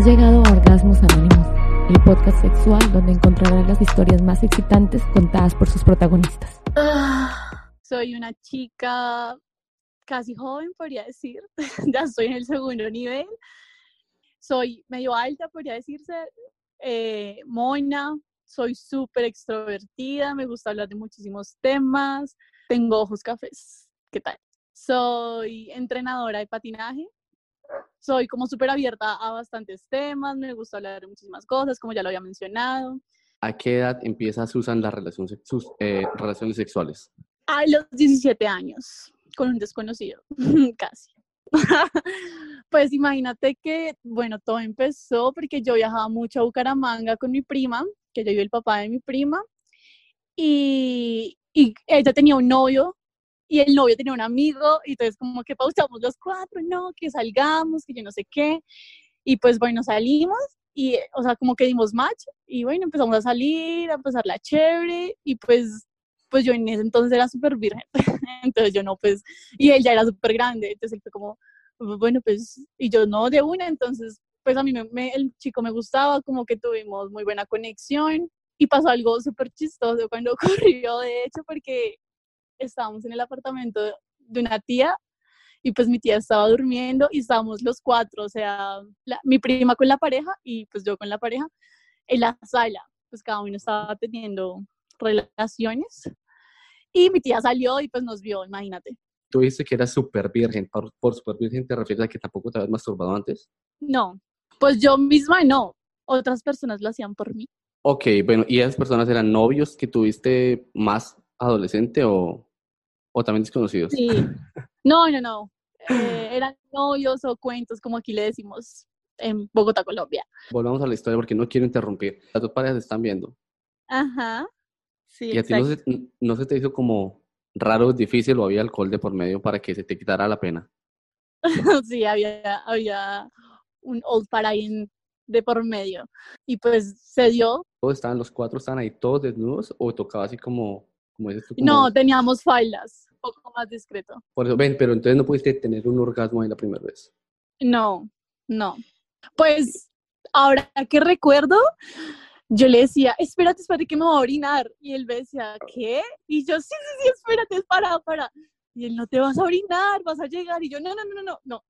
Has llegado a Orgasmos Anónimos, el podcast sexual donde encontrarás las historias más excitantes contadas por sus protagonistas. Ah, soy una chica casi joven, podría decir. ya estoy en el segundo nivel. Soy medio alta, podría decirse. Eh, mona, soy súper extrovertida, me gusta hablar de muchísimos temas. Tengo ojos cafés. ¿Qué tal? Soy entrenadora de patinaje soy como súper abierta a bastantes temas, me gusta hablar de muchísimas cosas, como ya lo había mencionado. ¿A qué edad empieza Susan las relaciones, sus eh, relaciones sexuales? A los 17 años, con un desconocido, casi. pues imagínate que, bueno, todo empezó porque yo viajaba mucho a Bucaramanga con mi prima, que yo vivo el papá de mi prima, y, y ella tenía un novio y el novio tenía un amigo y entonces como que pausamos los cuatro, no, que salgamos, que yo no sé qué. Y pues bueno, salimos y, o sea, como que dimos match y bueno, empezamos a salir, a pasar la chévere y pues, pues yo en ese entonces era súper virgen. entonces yo no, pues, y él ya era súper grande, entonces él fue como, bueno, pues, y yo no de una, entonces, pues a mí me, el chico me gustaba, como que tuvimos muy buena conexión y pasó algo súper chistoso cuando ocurrió, de hecho, porque estábamos en el apartamento de una tía y pues mi tía estaba durmiendo y estábamos los cuatro, o sea, mi prima con la pareja y pues yo con la pareja en la sala, pues cada uno estaba teniendo relaciones y mi tía salió y pues nos vio, imagínate. Tú dices que eras súper virgen, por, por súper virgen te refieres a que tampoco te habías masturbado antes? No, pues yo misma no, otras personas lo hacían por mí. Ok, bueno, ¿y esas personas eran novios que tuviste más adolescente o, ¿O también desconocidos? Sí. No, no, no. Eh, eran novios o cuentos, como aquí le decimos en Bogotá, Colombia. Volvamos a la historia porque no quiero interrumpir. Las dos parejas están viendo. Ajá. Sí, ¿Y a ti no se, te hizo como raro, difícil o había alcohol de por medio para que se te quitara la pena? sí, había, había un old paraín de por medio. Y pues se dio. ¿Todos estaban, los cuatro estaban ahí todos desnudos o tocaba así como no, teníamos faldas, un poco más discreto. Por eso, ven, pero entonces no pudiste tener un orgasmo ahí la primera vez. No, no. Pues ahora que recuerdo, yo le decía, espérate, espérate que me voy a orinar. Y él me decía, ¿qué? Y yo, sí, sí, sí, espérate, para, para. Y él, no te vas a orinar, vas a llegar. Y yo, no, no, no, no, no.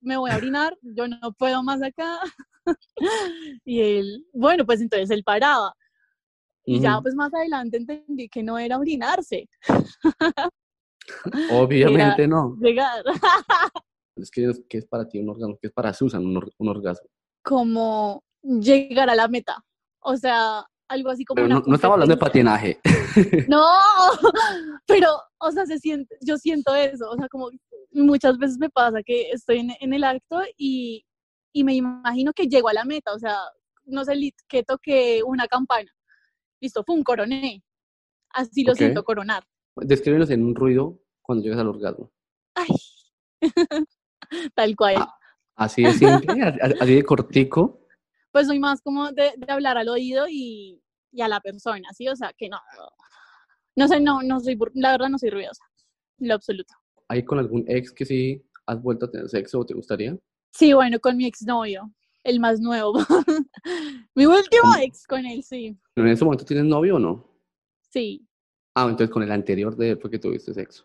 Me voy a orinar, yo no puedo más acá. y él, bueno, pues entonces él paraba. Y ya pues más adelante entendí que no era orinarse. Obviamente no. Llegar. es que ¿qué es para ti un orgasmo? ¿Qué es para Susan un, orgasmo? Como llegar a la meta. O sea, algo así como... no, estaba hablando de patinaje. No, pero, o sea, se siente, yo siento eso. O sea, como muchas veces me pasa que estoy en, en el acto y, y me imagino que llego a la meta. O sea, no sé, que toque una campana listo, fue un coroné. Así lo siento coronar. Descríbenos en un ruido cuando llegas al orgasmo. Ay, tal cual. Ah, así de simple, así de cortico. Pues soy más como de, hablar al oído y, a la persona, ¿sí? O sea, que no, no sé, no, no soy, la verdad no soy ruidosa, lo absoluto. ¿Hay con algún ex que sí has vuelto a tener sexo o te gustaría? Sí, bueno, con mi exnovio el más nuevo. Mi último ex con él, sí. ¿En ese momento tienes novio o no? Sí. Ah, entonces con el anterior de él fue que tuviste sexo.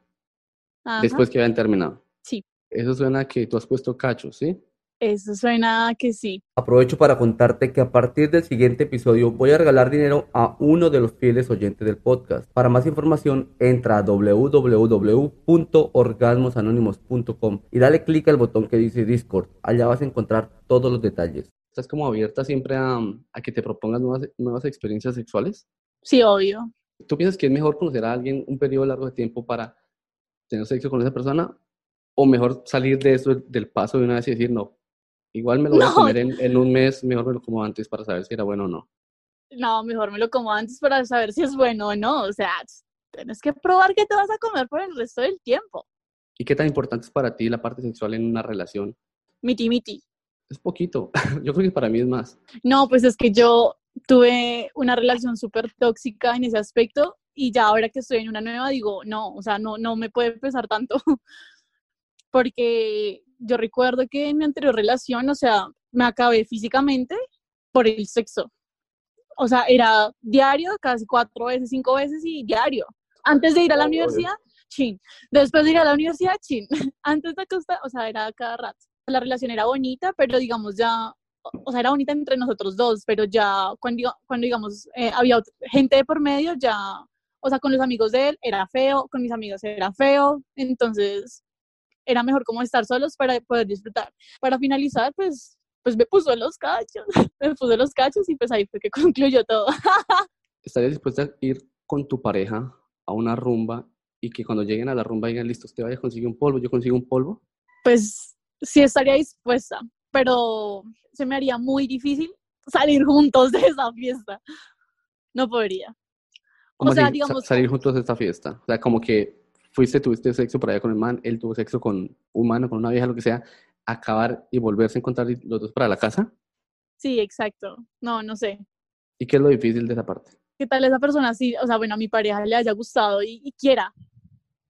Después que habían terminado. Sí. Eso suena que tú has puesto cacho, ¿sí? Eso suena que sí. Aprovecho para contarte que a partir del siguiente episodio voy a regalar dinero a uno de los fieles oyentes del podcast. Para más información entra a www.orgasmosanónimos.com y dale clic al botón que dice Discord. Allá vas a encontrar todos los detalles. ¿Estás como abierta siempre a, que te propongas nuevas, nuevas experiencias sexuales? Sí, obvio. ¿Tú piensas que es mejor conocer a alguien un periodo largo de tiempo para tener sexo con esa persona? ¿O mejor salir de eso, del paso de una vez y decir, no, Igual me lo voy a comer en, un mes, mejor me lo como antes para saber si era bueno o no. No, mejor me lo como antes para saber si es bueno o no. O sea, tienes que probar qué te vas a comer por el resto del tiempo. ¿Y qué tan importante es para ti la parte sexual en una relación? Miti miti. Es poquito. Yo creo que para mí es más. No, pues es que yo tuve una relación súper tóxica en ese aspecto y ya ahora que estoy en una nueva digo, no, o sea, no, no me puede pesar tanto porque yo recuerdo que en mi anterior relación, o sea, me acabé físicamente por el sexo. O sea, era diario, casi cuatro veces, cinco veces y diario. Antes de ir a la universidad, chin. Después de ir a la universidad, chin. Antes de acostar, o sea, era cada rato. La relación era bonita, pero digamos ya, o sea, era bonita entre nosotros dos, pero ya cuando, cuando digamos, eh, había gente de por medio, ya, o sea, con los amigos de él era feo, con mis amigos era feo, entonces era mejor como estar solos para poder disfrutar. Para finalizar, pues, pues me puso los cachos, me puso los cachos y pues ahí fue que concluyó todo. ¿Estarías dispuesta a ir con tu pareja a una rumba y que cuando lleguen a la rumba digan, listo, usted vaya a conseguir un polvo, yo consigo un polvo? Pues sí estaría dispuesta, pero se me haría muy difícil salir juntos de esa fiesta. No podría. O sea, digamos... Salir juntos de esta fiesta. O sea, como que fuiste, tuviste sexo por allá con el man, él tuvo sexo con un man con una vieja, lo que sea, acabar y volverse a encontrar los dos para la casa. Sí, exacto. No, no sé. ¿Y qué es lo difícil de esa parte? ¿Qué tal esa persona sí, o sea, bueno, a mi pareja le haya gustado y quiera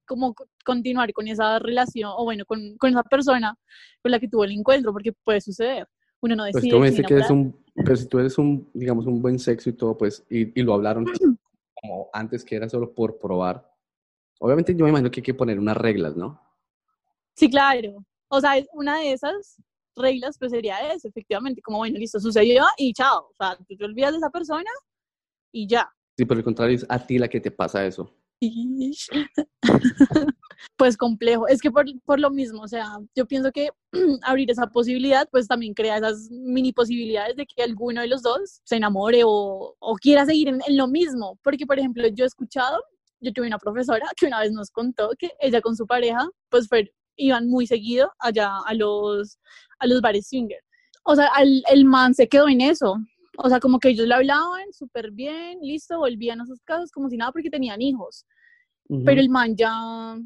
como continuar con esa relación o bueno, con, con, esa persona con la que tuvo el encuentro, porque puede suceder. Uno no decide. Pues tú que eres un, pero si tú eres un, digamos, un buen sexo y todo, pues, y, y lo hablaron como antes que era solo por probar. Obviamente yo me imagino que hay que poner unas reglas, ¿no? Sí, claro. O sea, una de esas reglas pues sería eso, efectivamente, como bueno, listo, sucedió y chao. O sea, tú te olvidas de esa persona y ya. Sí, por el contrario, es a ti la que te pasa eso. pues complejo. Es que por, por, lo mismo, o sea, yo pienso que abrir esa posibilidad, pues también crea esas mini posibilidades de que alguno de los dos se enamore o, o quiera seguir en, en, lo mismo. Porque, por ejemplo, yo he escuchado, yo tuve una profesora que una vez nos contó que ella con su pareja, pues fue, iban muy seguido allá a los, a los bares swinger. O sea, el, el man se quedó en eso. O sea, como que ellos le hablaban súper bien, listo, volvían a sus casas como si nada porque tenían hijos. Pero el man ya,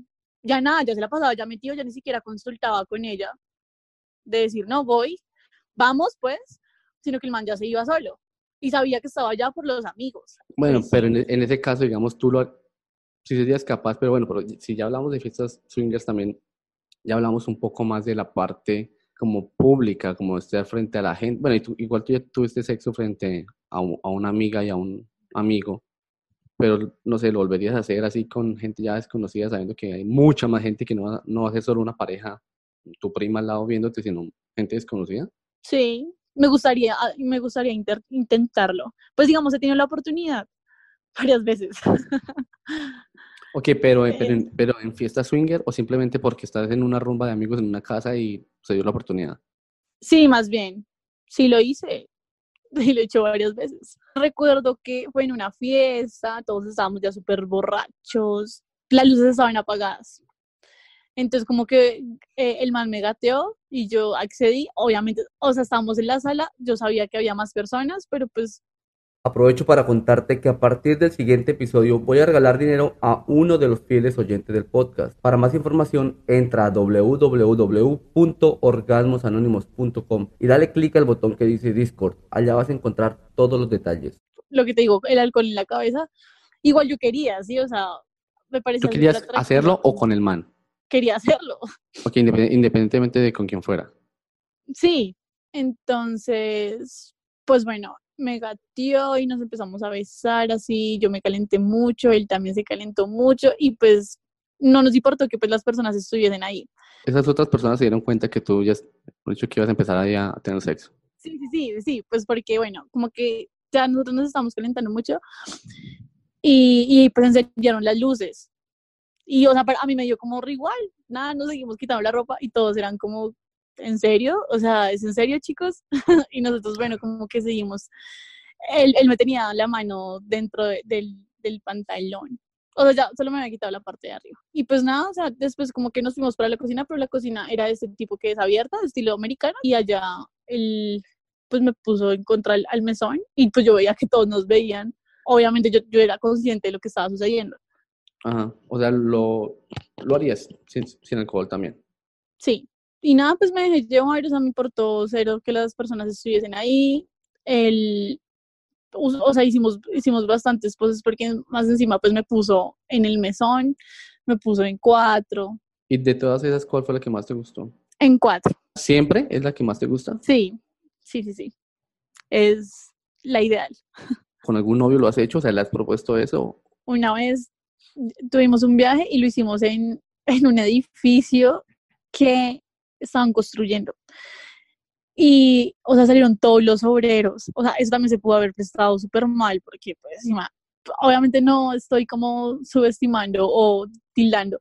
ya nada, ya se la pasaba ya metido, ya ni siquiera consultaba con ella de decir, no, voy, vamos pues, sino que el man ya se iba solo y sabía que estaba allá por los amigos. Bueno, pues pero en, en, ese caso, digamos, tú lo, si serías capaz, pero bueno, pero si ya hablamos de fiestas swingers también, ya hablamos un poco más de la parte como pública, como estar frente a la gente. Bueno, y tú, igual tú ya tuviste sexo frente a, a, una amiga y a un amigo, pero no sé, lo volverías a hacer así con gente ya desconocida, sabiendo que hay mucha más gente que no va, no va a ser solo una pareja, tu prima al lado viéndote, sino gente desconocida. Sí, me gustaría, ah, me gustaría intentarlo. Pues digamos, he tenido la oportunidad varias veces. Ok, pero, pero, en, pero en fiesta swinger o simplemente porque estás en una rumba de amigos en una casa y se dio la oportunidad. Sí, más bien. Sí lo hice. Y lo he hecho varias veces. Recuerdo que fue en una fiesta, todos estábamos ya súper borrachos, las luces estaban apagadas. Entonces como que eh, el man me gateó y yo accedí. Obviamente, o sea, estábamos en la sala, yo sabía que había más personas, pero pues Aprovecho para contarte que a partir del siguiente episodio voy a regalar dinero a uno de los fieles oyentes del podcast. Para más información entra a www.orgasmosanónimos.com y dale clic al botón que dice Discord. Allá vas a encontrar todos los detalles. Lo que te digo, el alcohol en la cabeza, igual yo quería, ¿sí? O sea, me parece... ¿Tú querías hacerlo o con el man? Quería hacerlo. Ok, independientemente de con quién fuera. Sí, entonces, pues bueno, me gateó y nos empezamos a besar así, yo me calenté mucho, él también se calentó mucho y pues no nos importó que pues las personas estuviesen ahí. Esas otras personas se dieron cuenta que tú ya, por dicho, que ibas a empezar ahí a tener sexo. Sí, sí, sí, sí, pues porque bueno, como que ya nosotros nos estamos calentando mucho y, y pues encendieron las luces. Y, o sea, a mí me dio como igual, nada, nos seguimos quitando la ropa y todos eran como, ¿en serio? O sea, ¿es en serio, chicos? y nosotros, bueno, como que seguimos. Él, él me tenía la mano dentro del, del pantalón. O sea, ya solo me había quitado la parte de arriba. Y pues nada, o sea, después como que nos fuimos para la cocina, pero la cocina era de ese tipo que es abierta, de estilo americano, y allá él pues me puso en contra al, mesón y pues yo veía que todos nos veían. Obviamente yo, yo era consciente de lo que estaba sucediendo. Ajá, o sea, lo, lo harías sin, sin alcohol también. Sí, y nada, pues me dejé llevar, o sea, me importó cero que las personas estuviesen ahí. El, o sea, hicimos, hicimos bastantes cosas porque más encima pues me puso en el mesón, me puso en cuatro. ¿Y de todas esas, cuál fue la que más te gustó? En cuatro. ¿Siempre es la que más te gusta? Sí, sí, sí, sí. Es la ideal. ¿Con algún novio lo has hecho? O sea, ¿le has propuesto eso? Una vez tuvimos un viaje y lo hicimos en, en un edificio que estaban construyendo. Y, o sea, salieron todos los obreros. O sea, eso también se pudo haber prestado súper mal porque, pues, obviamente no estoy como subestimando o tildando,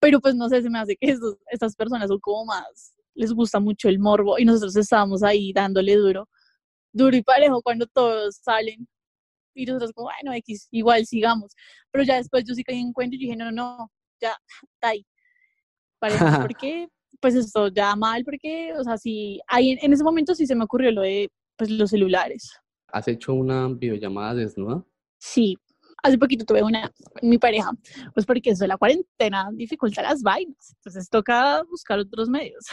pero pues no sé, se me hace que estas personas son como más, les gusta mucho el morbo y nosotros estábamos ahí dándole duro, duro y parejo cuando todos salen y nosotros como, bueno, X, igual sigamos, pero ya después yo sí caí en cuenta y dije, no, no, no, ya, está ahí, parece, porque pues esto ya mal, porque, o sea, sí, ahí en, ese momento sí se me ocurrió lo de, pues, los celulares. ¿Has hecho una videollamada desnuda? Sí, hace poquito tuve una mi pareja, pues porque eso de la cuarentena dificulta las vainas, entonces toca buscar otros medios.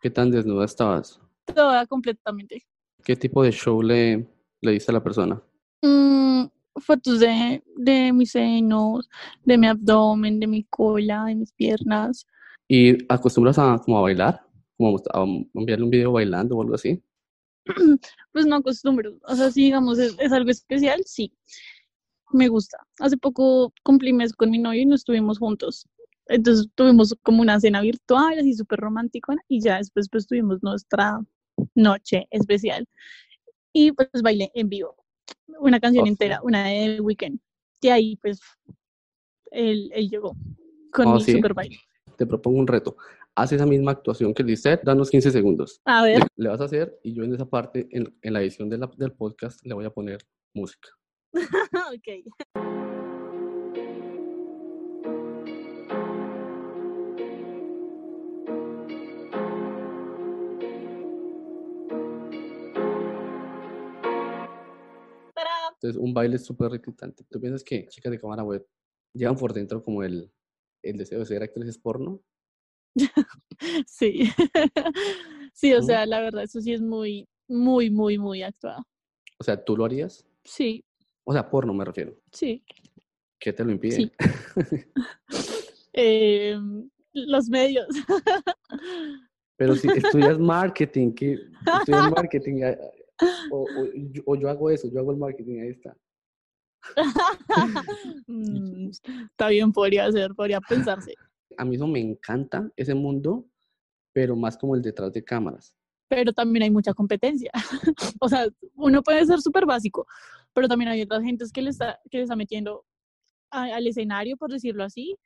¿Qué tan desnuda estabas? Toda completamente. ¿Qué tipo de show le, le diste a la persona? Mm, fotos de, de mis senos, de mi abdomen, de mi cola, de mis piernas. ¿Y acostumbras a, como a bailar? ¿Como a enviarle un video bailando o algo así? Pues no acostumbro. O sea, si digamos es, es algo especial, sí me gusta. Hace poco cumplí mes con mi novio y nos estuvimos juntos. Entonces tuvimos como una cena virtual, así súper romántica, y ya después pues tuvimos nuestra noche especial. Y pues bailé en vivo, una canción entera, una de Weekend. Y ahí pues él, él llegó con Oh, mi ¿sí? super baile. Te propongo un reto. Haz esa misma actuación que Lisette, danos 15 segundos. A ver, Le vas a hacer y yo en esa parte, en, en la edición de la- del podcast, le voy a poner música. ok. Entonces, un baile súper reclutante. ¿Tú piensas que chicas de cámara web llevan por dentro como el, el deseo de ser actrices porno? Sí. sí, o sea, la verdad, eso sí es muy, muy, muy, muy actuado. O sea, ¿tú lo harías? Sí, O sea, porno me refiero. sí. ¿Qué te lo impide? Sí. Eh, los medios. Pero si estudias marketing, que estudias marketing, o, o yo hago eso, yo hago el marketing, ahí está. Mm, Está bien, podría ser, podría pensarse. A mí eso me encanta, ese mundo, pero más como el detrás de cámaras. Pero también hay mucha competencia. O sea, uno puede ser súper básico, pero también hay otras gentes que le está, que le está metiendo a- al escenario, por decirlo así,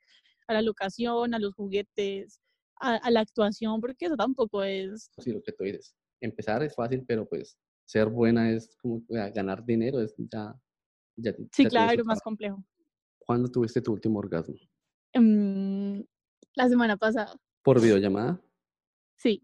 a la locación, a los juguetes, a, a la actuación, porque eso tampoco es Sí, lo que tú dices. Empezar es fácil, pero pues ser buena es como ganar dinero, es ya... ya Sí, ya claro, más complejo. ¿Cuándo tuviste tu último orgasmo? Mm, la semana pasada, ¿Por videollamada? sí.